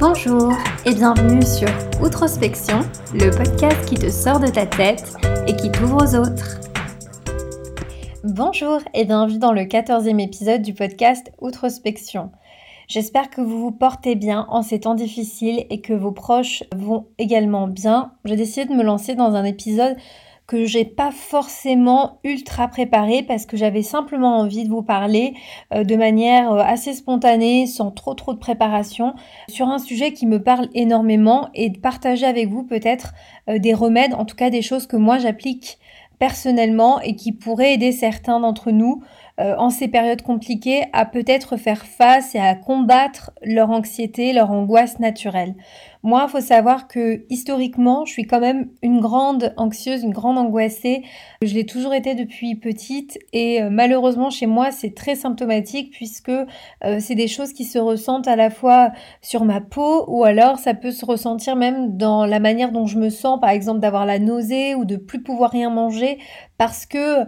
Bonjour et bienvenue sur Outrospection, le podcast qui te sort de ta tête et qui t'ouvre aux autres. Bonjour et bienvenue dans le 14e épisode du podcast Outrospection. J'espère que vous vous portez bien en ces temps difficiles et que vos proches vont également bien. J'ai décidé de me lancer dans un épisode que j'ai pas forcément ultra préparé parce que j'avais simplement envie de vous parler euh, de manière euh, assez spontanée, sans trop trop de préparation, sur un sujet qui me parle énormément et de partager avec vous peut-être euh, des remèdes, en tout cas des choses que moi j'applique personnellement et qui pourraient aider certains d'entre nous en ces périodes compliquées à peut-être faire face et à combattre leur anxiété, leur angoisse naturelle. Moi, il faut savoir que historiquement, je suis quand même une grande anxieuse, une grande angoissée. Je l'ai toujours été depuis petite et euh, malheureusement chez moi, c'est très symptomatique puisque euh, c'est des choses qui se ressentent à la fois sur ma peau ou alors ça peut se ressentir même dans la manière dont je me sens, par exemple d'avoir la nausée ou de plus pouvoir rien manger parce que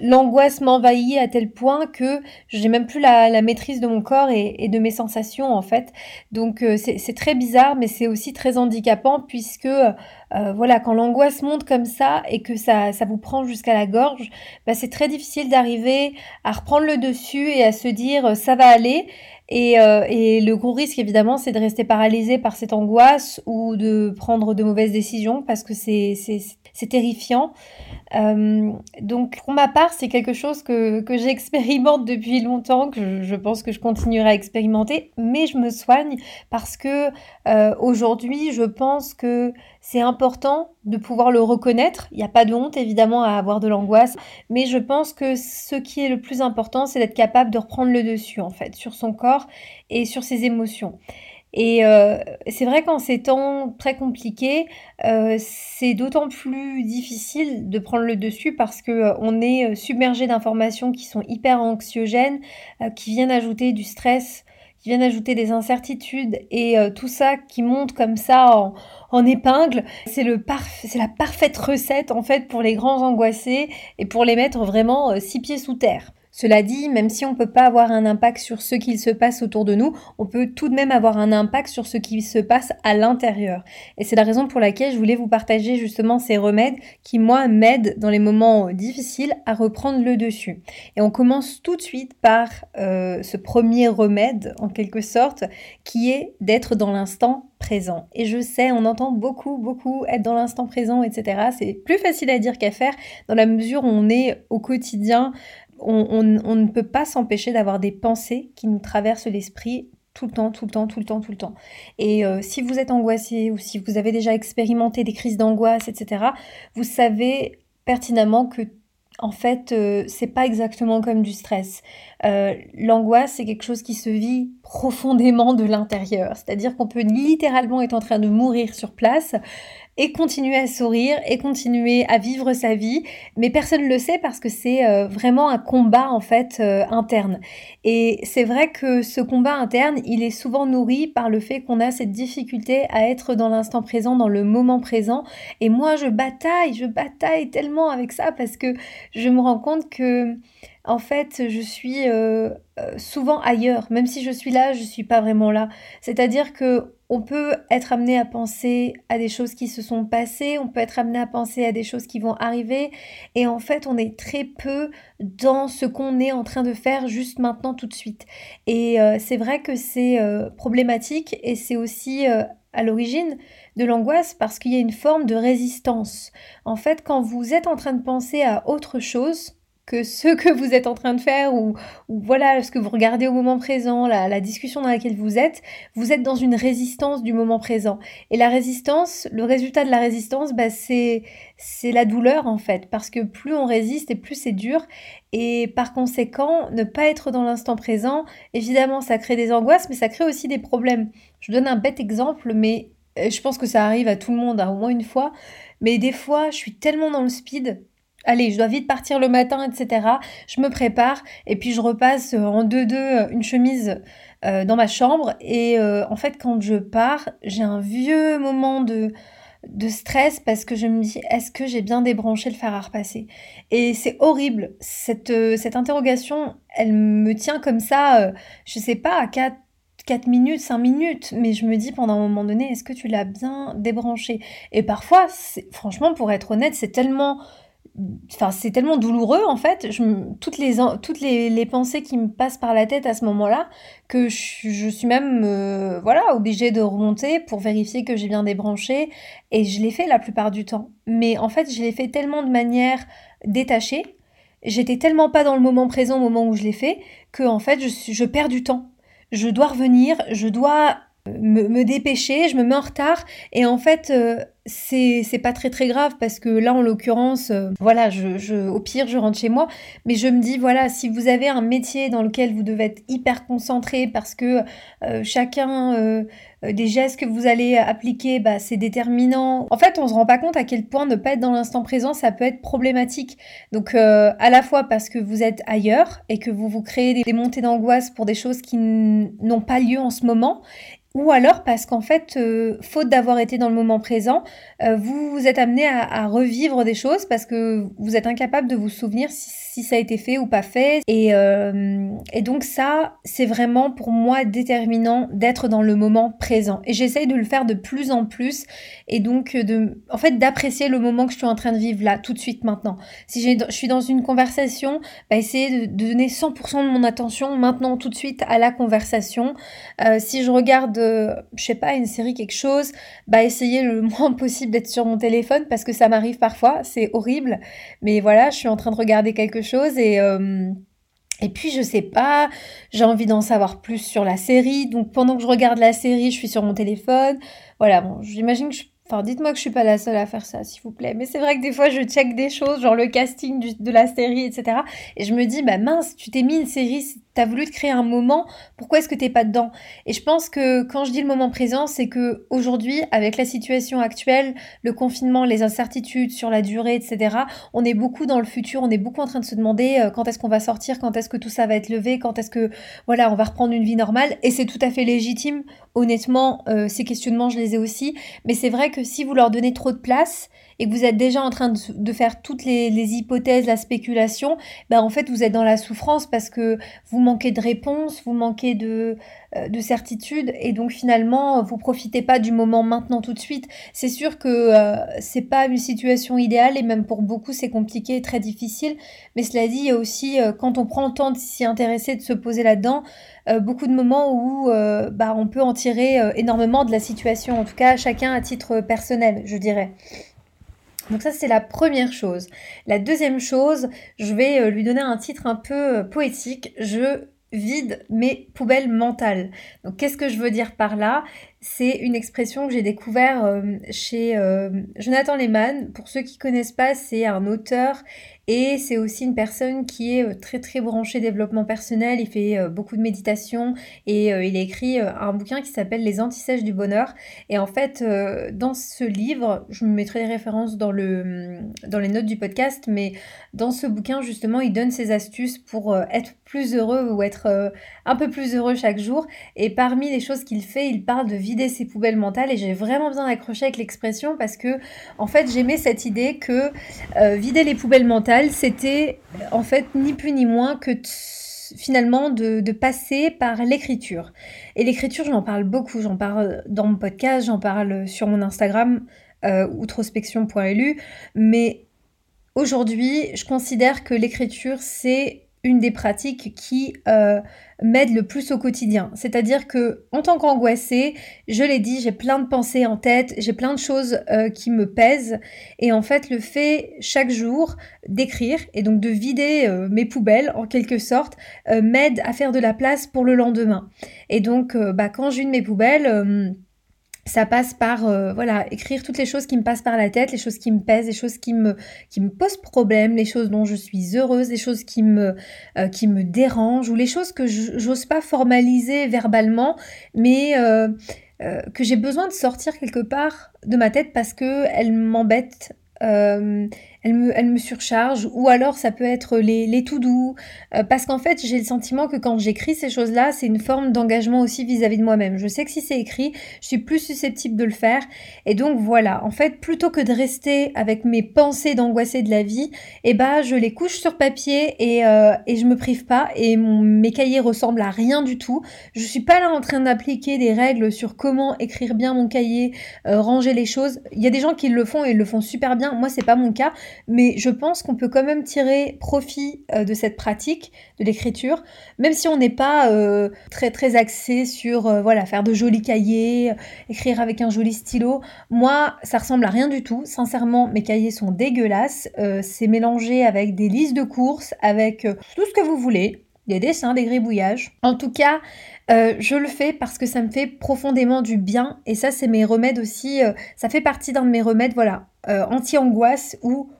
l'angoisse m'envahit à tel point que j'ai même plus la, maîtrise de mon corps et, de mes sensations en fait. Donc euh, c'est très bizarre, mais c'est aussi très handicapant puisque euh, voilà quand l'angoisse monte comme ça et que ça, vous prend jusqu'à la gorge, bah, c'est très difficile d'arriver à reprendre le dessus et à se dire euh, ça va aller. Et, et, le gros risque, évidemment, c'est de rester paralysé par cette angoisse ou de prendre de mauvaises décisions parce que c'est terrifiant. Euh, donc pour ma part, c'est quelque chose que, que j'expérimente depuis longtemps, que je, pense que je continuerai à expérimenter, mais je me soigne parce que euh, aujourd'hui, je pense que c'est important de pouvoir le reconnaître. Il n'y a pas de honte évidemment à avoir de l'angoisse, mais je pense que ce qui est le plus important, c'est d'être capable de reprendre le dessus en fait sur son corps et sur ses émotions. Et euh, c'est vrai qu'en ces temps très compliqués, euh, c'est d'autant plus difficile de prendre le dessus parce que euh, on est submergé d'informations qui sont hyper anxiogènes, qui viennent ajouter du stress, qui viennent ajouter des incertitudes et tout ça qui monte comme ça en, épingle. C'est le c'est la parfaite recette en fait pour les grands angoissés et pour les mettre vraiment six pieds sous terre. Cela dit, même si on ne peut pas avoir un impact sur ce qu'il se passe autour de nous, on peut tout de même avoir un impact sur ce qui se passe à l'intérieur. Et c'est la raison pour laquelle je voulais vous partager justement ces remèdes qui, moi, m'aident dans les moments difficiles à reprendre le dessus. Et on commence tout de suite par euh, ce premier remède, en quelque sorte, qui est d'être dans l'instant présent. Et je sais, on entend beaucoup, beaucoup être dans l'instant présent, etc. C'est plus facile à dire qu'à faire dans la mesure où on est au quotidien on, ne peut pas s'empêcher d'avoir des pensées qui nous traversent l'esprit tout le temps, tout le temps, tout le temps, tout le temps. Et euh, si vous êtes angoissé ou si vous avez déjà expérimenté des crises d'angoisse, etc., vous savez pertinemment que en fait, euh, c'est pas exactement comme du stress. Euh, l'angoisse, c'est quelque chose qui se vit profondément de l'intérieur. C'est-à-dire qu'on peut littéralement être en train de mourir sur place et continuer à sourire et continuer à vivre sa vie, mais personne ne le sait parce que c'est euh, vraiment un combat en fait euh, interne. Et c'est vrai que ce combat interne, il est souvent nourri par le fait qu'on a cette difficulté à être dans l'instant présent, dans le moment présent. Et moi, je bataille, je bataille tellement avec ça parce que je me rends compte que en fait, je suis euh, euh, souvent ailleurs. Même si je suis là, je suis pas vraiment là. C'est-à-dire que on peut être amené à penser à des choses qui se sont passées, on peut être amené à penser à des choses qui vont arriver, et en fait, on est très peu dans ce qu'on est en train de faire juste maintenant, tout de suite. Et euh, c'est vrai que c'est problématique, et c'est aussi à l'origine de l'angoisse parce qu'il y a une forme de résistance. En fait, quand vous êtes en train de penser à autre chose, que ce que vous êtes en train de faire ou, voilà ce que vous regardez au moment présent, la, discussion dans laquelle vous êtes, vous êtes dans une résistance du moment présent. Et la résistance, le résultat de la résistance, bah, c'est c'est la douleur en fait, parce que plus on résiste et plus c'est dur. Et par conséquent, ne pas être dans l'instant présent, évidemment, ça crée des angoisses, mais ça crée aussi des problèmes. Je donne un bête exemple, mais euh, je pense que ça arrive à tout le monde, hein, au moins une fois. Mais des fois, je suis tellement dans le speed allez, je dois vite partir le matin, etc. Je me prépare et puis je repasse euh, en deux-deux euh, une chemise euh, dans ma chambre. Et en fait, quand je pars, j'ai un vieux moment de, de stress parce que je me dis est-ce que j'ai bien débranché le fer à Et c'est horrible. Cette, interrogation, elle me tient comme ça, je sais pas, à 4 4 minutes, 5 minutes, mais je me dis pendant un moment donné, est-ce que tu l'as bien débranché? Et parfois, franchement, pour être honnête, c'est tellement Enfin, c'est tellement douloureux en fait, toutes, les, toutes les, pensées qui me passent par la tête à ce moment-là, que je, suis même euh, voilà, obligée de remonter pour vérifier que j'ai bien débranché. Et je l'ai fait la plupart du temps. Mais en fait, je l'ai fait tellement de manière détachée, j'étais tellement pas dans le moment présent au moment où je l'ai fait, que en fait, je, je perds du temps. Je dois revenir, je dois me, dépêcher, je me mets en retard. Et en fait euh, c'est pas très très grave parce que là en l'occurrence euh, voilà je, je, au pire je rentre chez moi. Mais je me dis voilà si vous avez un métier dans lequel vous devez être hyper concentré parce que euh, chacun des gestes que vous allez appliquer bah, c'est déterminant. En fait on se rend pas compte à quel point ne pas être dans l'instant présent ça peut être problématique. Donc à la fois parce que vous êtes ailleurs et que vous vous créez des montées d'angoisse pour des choses qui n'ont pas lieu en ce moment ou alors parce qu'en fait, euh, faute d'avoir été dans le moment présent, euh, vous vous êtes amené à, revivre des choses parce que vous êtes incapable de vous souvenir si, ça a été fait ou pas fait. Et, euh, et donc ça, c'est vraiment pour moi déterminant d'être dans le moment présent. Et j'essaye de le faire de plus en plus et donc de, en fait, d'apprécier le moment que je suis en train de vivre là, tout de suite maintenant. Si je suis dans une conversation, bah, essayer de, donner 100% de mon attention maintenant, tout de suite à la conversation. si je regarde je sais pas, une série, quelque chose, bah essayer le moins possible d'être sur mon téléphone parce que ça m'arrive parfois, c'est horrible. Mais voilà, je suis en train de regarder quelque chose et... Euh, et puis je sais pas, j'ai envie d'en savoir plus sur la série, donc pendant que je regarde la série, je suis sur mon téléphone. Voilà, bon, j'imagine que je Enfin, dites-moi que je suis pas la seule à faire ça, s'il vous plaît. Mais c'est vrai que des fois, je check des choses, genre le casting de la série, etc. Et je me dis, bah mince, tu t'es mis une série, t'as voulu te créer un moment, pourquoi est-ce que t'es pas dedans? Et je pense que quand je dis le moment présent, c'est que aujourd'hui, avec la situation actuelle, le confinement, les incertitudes sur la durée, etc., on est beaucoup dans le futur, on est beaucoup en train de se demander euh, quand est-ce qu'on va sortir, quand est-ce que tout ça va être levé, quand est-ce que, voilà, on va reprendre une vie normale. Et c'est tout à fait légitime. Honnêtement, euh, ces questionnements, je les ai aussi. Mais c'est vrai que si vous leur donnez trop de place, et que vous êtes déjà en train de, faire toutes les, hypothèses, la spéculation, ben en fait vous êtes dans la souffrance parce que vous manquez de réponses, vous manquez de, euh, de certitude et donc finalement vous profitez pas du moment maintenant tout de suite. C'est sûr que euh, c'est pas une situation idéale et même pour beaucoup c'est compliqué très difficile. Mais cela dit, il y a aussi euh, quand on prend le temps de s'y intéresser, de se poser là-dedans, beaucoup de moments où bah, on peut en tirer énormément de la situation, en tout cas chacun à titre personnel, je dirais. Donc ça, c'est la première chose. La deuxième chose, je vais euh, lui donner un titre un peu euh, poétique. Je vide mes poubelles mentales. Donc qu'est-ce que je veux dire par là? C'est une expression que j'ai découvert euh, chez Jonathan Lehman. Pour ceux qui connaissent pas, c'est un auteur et c'est aussi une personne qui est euh, très très branchée développement personnel, il fait euh, beaucoup de méditation et euh, il a écrit un bouquin qui s'appelle Les antisèches du bonheur. Et en fait, dans ce livre, je me mettrai les références dans, le, mm, dans les notes du podcast, mais dans ce bouquin, justement, il donne ses astuces pour être plus heureux ou être un peu plus heureux chaque jour. Et parmi les choses qu'il fait, il parle de vider ses poubelles mentales et j'ai vraiment besoin d'accrocher avec l'expression parce que, en fait, j'aimais cette idée que vider les poubelles mentales, c'était en fait ni plus ni moins que finalement de, passer par l'écriture. Et l'écriture, j'en parle beaucoup, j'en parle dans mon podcast, j'en parle sur mon Instagram, euh, outrospection.lu, mais aujourd'hui, je considère que l'écriture, c'est une des pratiques qui euh, m'aide le plus au quotidien. C'est-à-dire que en tant qu'angoissée, je l'ai dit, j'ai plein de pensées en tête, j'ai plein de choses euh, qui me pèsent et en fait le fait chaque jour d'écrire et donc de vider euh, mes poubelles en quelque sorte m'aide à faire de la place pour le lendemain. Et donc bah, quand je vide mes poubelles ça passe par euh, voilà écrire toutes les choses qui me passent par la tête, les choses qui me pèsent, les choses qui me qui me posent problème, les choses dont je suis heureuse, les choses qui me euh, qui me dérangent ou les choses que j'ose pas formaliser verbalement, mais euh, que j'ai besoin de sortir quelque part de ma tête parce que elles m'embêtent. Elle me, elle me surcharge, ou alors ça peut être les, les tout doux, euh, parce qu'en fait j'ai le sentiment que quand j'écris ces choses-là, c'est une forme d'engagement aussi vis-à-vis de moi-même. Je sais que si c'est écrit, je suis plus susceptible de le faire, et donc voilà, en fait plutôt que de rester avec mes pensées d'angoissée de la vie, eh ben je les couche sur papier et, euh, et je me prive pas, et mes cahiers ressemblent à rien du tout. Je suis pas là en train d'appliquer des règles sur comment écrire bien mon cahier, euh, ranger les choses. Il y a des gens qui le font et le font super bien. Moi c'est pas mon cas mais je pense qu'on peut quand même tirer profit euh, de cette pratique de l'écriture, même si on n'est pas euh, très très axé sur euh, voilà faire de jolis cahiers, écrire avec un joli stylo. Moi, ça ressemble à rien du tout. Sincèrement, mes cahiers sont dégueulasses. c'est mélangé avec des listes de courses, avec tout ce que vous voulez des dessins, des gribouillages. En tout cas, je le fais parce que ça me fait profondément du bien et ça c'est mes remèdes aussi, ça fait partie d'un de mes remèdes, voilà, anti-angoisse ou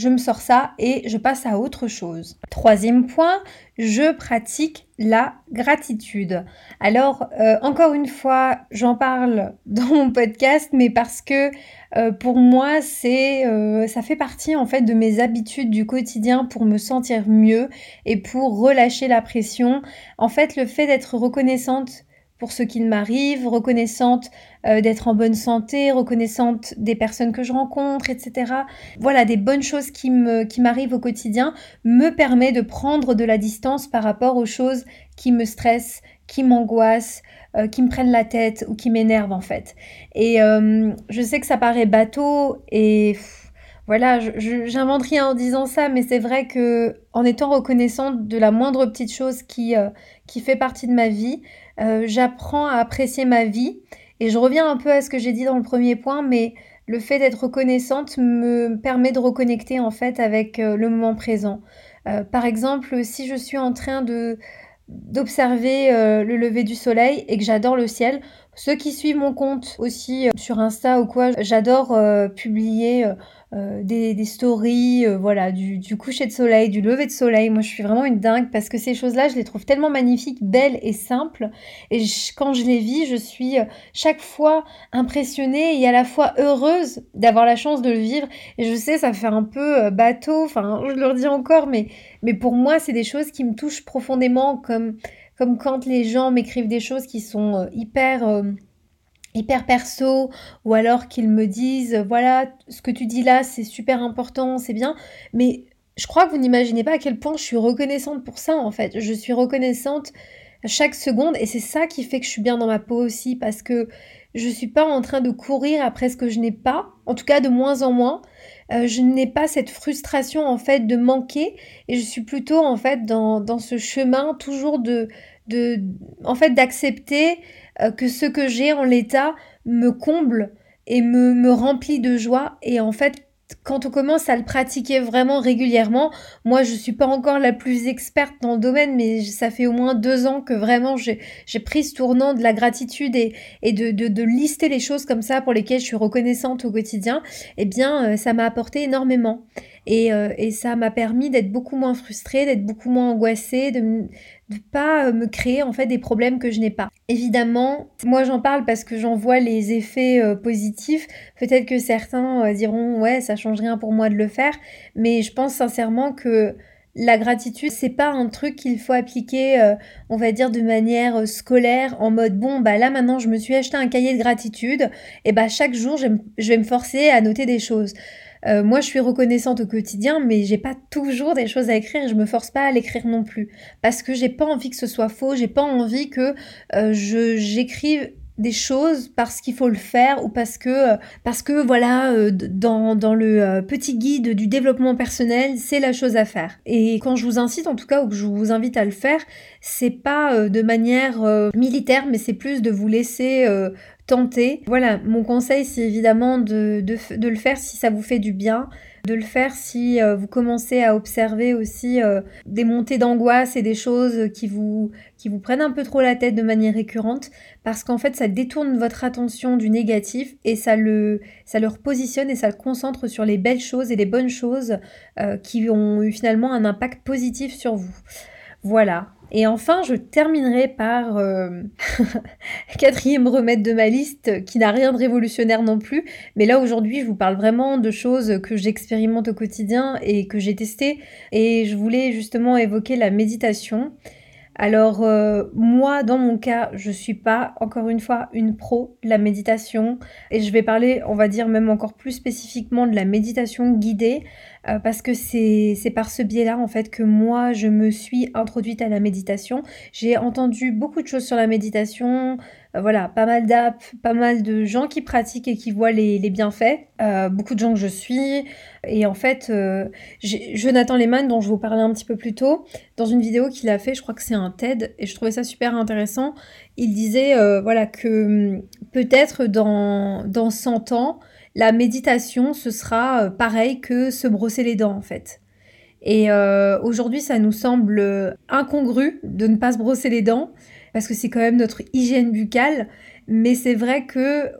je me sors ça et je passe à autre chose. Troisième point, je pratique la gratitude. Alors, euh, encore une fois, j'en parle dans mon podcast, mais parce que euh, pour moi, euh, ça fait partie en fait de mes habitudes du quotidien pour me sentir mieux et pour relâcher la pression. En fait, le fait d'être reconnaissante pour ce qu'il m'arrive, reconnaissante euh, d'être en bonne santé, reconnaissante des personnes que je rencontre, etc. Voilà, des bonnes choses qui me qui m'arrivent au quotidien me permet de prendre de la distance par rapport aux choses qui me stressent, qui m'angoissent, euh, qui me prennent la tête ou qui m'énervent en fait. Et euh, je sais que ça paraît bateau et voilà, j'invente rien en disant ça, mais c'est vrai que en étant reconnaissante de la moindre petite chose qui, qui fait partie de ma vie, euh, j'apprends à apprécier ma vie. Et je reviens un peu à ce que j'ai dit dans le premier point, mais le fait d'être reconnaissante me permet de reconnecter en fait avec euh, le moment présent. Euh, par exemple, si je suis en train d'observer le lever du soleil et que j'adore le ciel, ceux qui suivent mon compte aussi sur Insta ou quoi, j'adore publier euh, des, stories, euh, voilà, du, coucher de soleil, du lever de soleil. Moi, je suis vraiment une dingue parce que ces choses-là, je les trouve tellement magnifiques, belles et simples. Et quand je les vis, je suis euh, chaque fois impressionnée et à la fois heureuse d'avoir la chance de le vivre. Et je sais, ça fait un peu bateau, enfin, je le redis encore, mais pour moi, c'est des choses qui me touchent profondément, comme, comme quand les gens m'écrivent des choses qui sont hyper hyper perso ou alors qu'ils me disent voilà ce que tu dis là c'est super important c'est bien. Mais je crois que vous n'imaginez pas à quel point je suis reconnaissante pour ça en fait. Je suis reconnaissante chaque seconde et c'est ça qui fait que je suis bien dans ma peau aussi parce que je suis pas en train de courir après ce que je n'ai pas en tout cas de moins en moins euh, je n'ai pas cette frustration en fait de manquer et je suis plutôt en fait dans, dans ce chemin toujours de de en fait d'accepter euh, que ce que j'ai en l'état me comble et me, me remplit de joie. Et en fait, quand on commence à le pratiquer vraiment régulièrement, moi je suis pas encore la plus experte dans le domaine, mais ça fait au moins deux ans que vraiment j'ai pris ce tournant de la gratitude et, et de, de, de, lister les choses comme ça pour lesquelles je suis reconnaissante au quotidien, eh bien euh, ça m'a apporté énormément. Et, euh, et ça m'a permis d'être beaucoup moins frustrée, d'être beaucoup moins angoissée, de, de pas euh, me créer en fait des problèmes que je n'ai pas. Évidemment, moi j'en parle parce que j'en vois les effets euh, positifs. Peut-être que certains diront ouais, ça change rien pour moi de le faire, mais je pense sincèrement que la gratitude, c'est pas un truc qu'il faut appliquer, on va dire, de manière scolaire, en mode bon, bah là maintenant je me suis acheté un cahier de gratitude, et bah chaque jour je vais me forcer à noter des choses. Euh, moi, je suis reconnaissante au quotidien, mais j'ai pas toujours des choses à écrire. Et je me force pas à l'écrire non plus. Parce que j'ai pas envie que ce soit faux, j'ai pas envie que euh, je j'écrive des choses parce qu'il faut le faire ou parce que parce que voilà euh, dans, dans le petit guide du développement personnel c'est la chose à faire et quand je vous incite en tout cas ou que je vous invite à le faire c'est pas de manière militaire mais c'est plus de vous laisser tenter. Voilà, mon conseil, c'est évidemment de, de, le faire si ça vous fait du bien, de le faire si euh, vous commencez à observer aussi euh, des montées d'angoisse et des choses qui vous, prennent un peu trop la tête de manière récurrente, parce qu'en fait, ça détourne votre attention du négatif et ça le, ça repositionne et ça le concentre sur les belles choses et les bonnes choses euh, qui ont eu finalement un impact positif sur vous. Voilà. Et enfin, je terminerai par euh, quatrième remède de ma liste qui n'a rien de révolutionnaire non plus. Mais là aujourd'hui, je vous parle vraiment de choses que j'expérimente au quotidien et que j'ai testées. Et je voulais justement évoquer la méditation. Alors euh, moi, dans mon cas, je suis pas encore une fois une pro de la méditation et je vais parler, on va dire même encore plus spécifiquement de la méditation guidée euh, parce que c'est par ce biais-là en fait que moi je me suis introduite à la méditation. J'ai entendu beaucoup de choses sur la méditation, voilà, pas mal d'apps, pas mal de gens qui pratiquent et qui voient les, bienfaits, euh, beaucoup de gens que je suis. Et en fait, euh, Jonathan Lehman, dont je vous parlais un petit peu plus tôt, dans une vidéo qu'il a fait, je crois que c'est un TED, et je trouvais ça super intéressant, il disait voilà, que hum, peut-être dans, dans 100 ans, la méditation, ce sera pareil que se brosser les dents en fait. Et aujourd'hui, ça nous semble incongru de ne pas se brosser les dents parce que c'est quand même notre hygiène buccale, mais c'est vrai que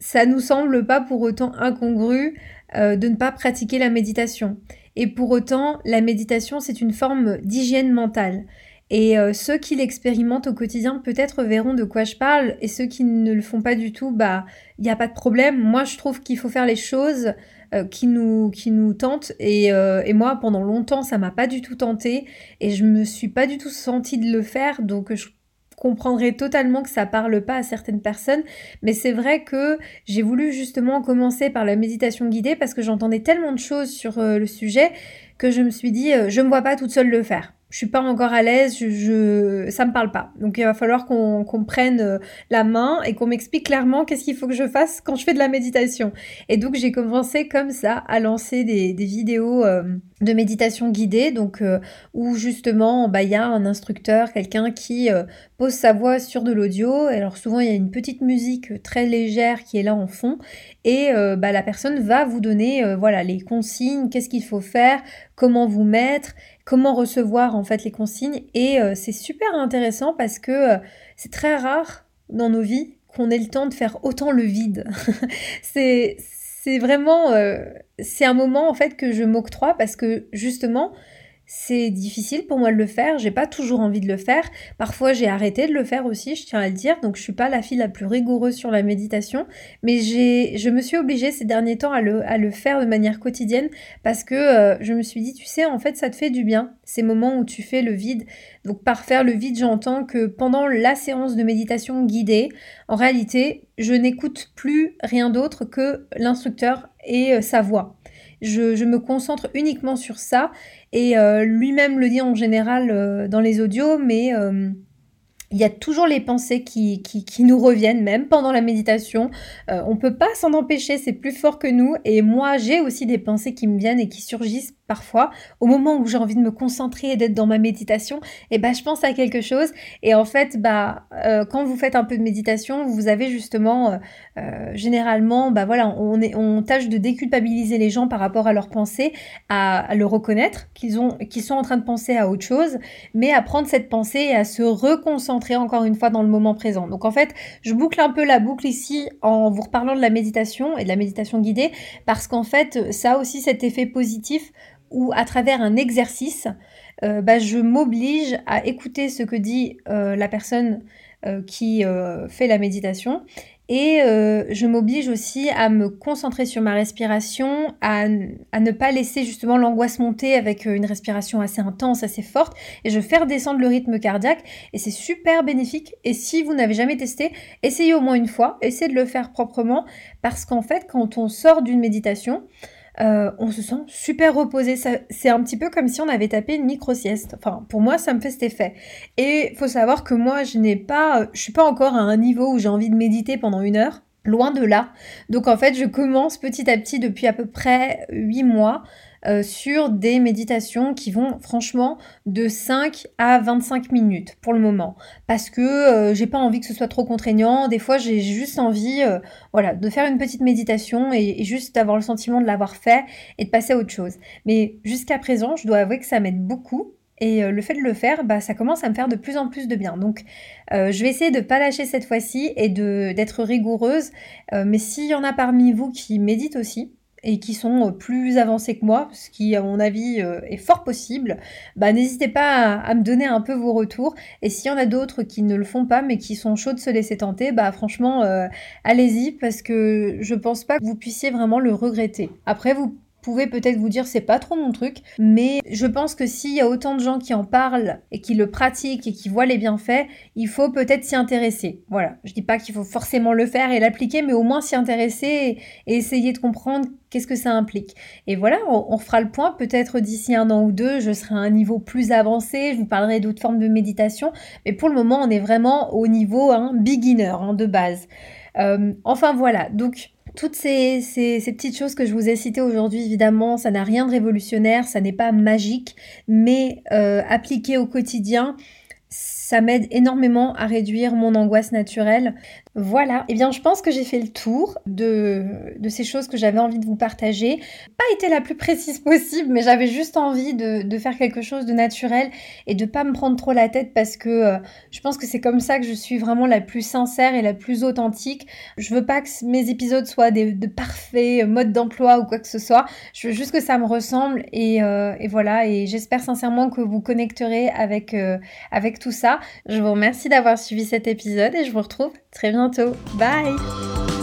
ça nous semble pas pour autant incongru euh, de ne pas pratiquer la méditation. Et pour autant, la méditation, c'est une forme d'hygiène mentale. Et euh, ceux qui l'expérimentent au quotidien peut-être verront de quoi je parle, et ceux qui ne le font pas du tout, bah, il n'y a pas de problème. Moi, je trouve qu'il faut faire les choses euh, qui, nous, qui nous tentent, et, et moi, pendant longtemps, ça m'a pas du tout tenté, et je me suis pas du tout sentie de le faire, donc je comprendrez totalement que ça parle pas à certaines personnes, mais c'est vrai que j'ai voulu justement commencer par la méditation guidée parce que j'entendais tellement de choses sur euh, le sujet que je me suis dit, euh, je me vois pas toute seule le faire je suis pas encore à l'aise, je, ça me parle pas. Donc il va falloir qu'on prenne euh, la main et qu'on m'explique clairement qu'est-ce qu'il faut que je fasse quand je fais de la méditation. Et donc j'ai commencé comme ça à lancer des, des vidéos euh, de méditation guidée, donc euh, où justement bah, il y a un instructeur, quelqu'un qui pose sa voix sur de l'audio. Alors souvent il y a une petite musique très légère qui est là en fond et bah, la personne va vous donner voilà les consignes, qu'est-ce qu'il faut faire, comment vous mettre comment recevoir en fait les consignes et euh, c'est super intéressant parce que euh, c'est très rare dans nos vies qu'on ait le temps de faire autant le vide. c'est vraiment euh, c'est un moment en fait que je m'octroie parce que justement c'est difficile pour moi de le faire, j'ai pas toujours envie de le faire. Parfois, j'ai arrêté de le faire aussi, je tiens à le dire. Donc, je suis pas la fille la plus rigoureuse sur la méditation, mais j'ai, je me suis obligée ces derniers temps à le, faire de manière quotidienne parce que euh, je me suis dit, tu sais, en fait, ça te fait du bien ces moments où tu fais le vide. Donc, par faire le vide, j'entends que pendant la séance de méditation guidée, en réalité, je n'écoute plus rien d'autre que l'instructeur et euh, sa voix. Je, me concentre uniquement sur ça et euh, lui-même le dit en général euh, dans les audios, mais euh, il y a toujours les pensées qui, qui, nous reviennent, même pendant la méditation. on peut pas s'en empêcher, c'est plus fort que nous. Et moi, j'ai aussi des pensées qui me viennent et qui surgissent parfois, au moment où j'ai envie de me concentrer et d'être dans ma méditation, et eh ben je pense à quelque chose. Et en fait, bah euh, quand vous faites un peu de méditation, vous avez justement, euh, euh, généralement, bah voilà, on, est, on tâche de déculpabiliser les gens par rapport à leurs pensées, à, le reconnaître qu'ils qu'ils sont en train de penser à autre chose, mais à prendre cette pensée et à se reconcentrer encore une fois dans le moment présent. Donc en fait, je boucle un peu la boucle ici en vous reparlant de la méditation et de la méditation guidée, parce qu'en fait, ça a aussi cet effet positif où à travers un exercice, euh, bah, je m'oblige à écouter ce que dit euh, la personne euh, qui fait la méditation et je m'oblige aussi à me concentrer sur ma respiration, à, ne pas laisser justement l'angoisse monter avec une respiration assez intense, assez forte, et je faire descendre le rythme cardiaque, et c'est super bénéfique. Et si vous n'avez jamais testé, essayez au moins une fois, essayez de le faire proprement, parce qu'en fait, quand on sort d'une méditation, euh, on se sent super reposé. C'est un petit peu comme si on avait tapé une micro-sieste. Enfin, pour moi, ça me fait cet effet. Et faut savoir que moi, je n'ai pas, je suis pas encore à un niveau où j'ai envie de méditer pendant une heure. Loin de là. Donc en fait, je commence petit à petit depuis à peu près 8 mois euh, sur des méditations qui vont franchement de 5 à 25 minutes pour le moment. Parce que euh, j'ai pas envie que ce soit trop contraignant. Des fois, j'ai juste envie euh, voilà, de faire une petite méditation et, juste d'avoir le sentiment de l'avoir fait et de passer à autre chose. Mais jusqu'à présent, je dois avouer que ça m'aide beaucoup et le fait de le faire, bah, ça commence à me faire de plus en plus de bien. Donc, je vais essayer de pas lâcher cette fois-ci et d'être rigoureuse. mais s'il y en a parmi vous qui méditent aussi, et qui sont plus avancés que moi, ce qui à mon avis est fort possible, bah n'hésitez pas à, me donner un peu vos retours. Et s'il y en a d'autres qui ne le font pas mais qui sont chauds de se laisser tenter, bah franchement allez-y parce que je pense pas que vous puissiez vraiment le regretter. Après vous pouvez peut-être vous dire c'est pas trop mon truc, mais je pense que s'il y a autant de gens qui en parlent et qui le pratiquent et qui voient les bienfaits, il faut peut-être s'y intéresser. Voilà, je dis pas qu'il faut forcément le faire et l'appliquer, mais au moins s'y intéresser et, essayer de comprendre qu'est-ce que ça implique. Et voilà, on, fera le point. Peut-être d'ici un an ou deux, je serai à un niveau plus avancé, je vous parlerai d'autres formes de méditation, mais pour le moment, on est vraiment au niveau hein, beginner, hein, de base. Euh, enfin voilà, donc toutes ces, petites choses que je vous ai citées aujourd'hui, évidemment, ça n'a rien de révolutionnaire, ça n'est pas magique, mais euh, appliqué au quotidien, ça m'aide énormément à réduire mon angoisse naturelle. Voilà, et eh bien je pense que j'ai fait le tour de, ces choses que j'avais envie de vous partager. Pas été la plus précise possible, mais j'avais juste envie de, faire quelque chose de naturel et de pas me prendre trop la tête parce que euh, je pense que c'est comme ça que je suis vraiment la plus sincère et la plus authentique. Je veux pas que mes épisodes soient des, de parfaits modes d'emploi ou quoi que ce soit. Je veux juste que ça me ressemble et, euh, voilà, et j'espère sincèrement que vous connecterez avec, euh, avec tout ça. Je vous remercie d'avoir suivi cet épisode et je vous retrouve très bientôt. Bye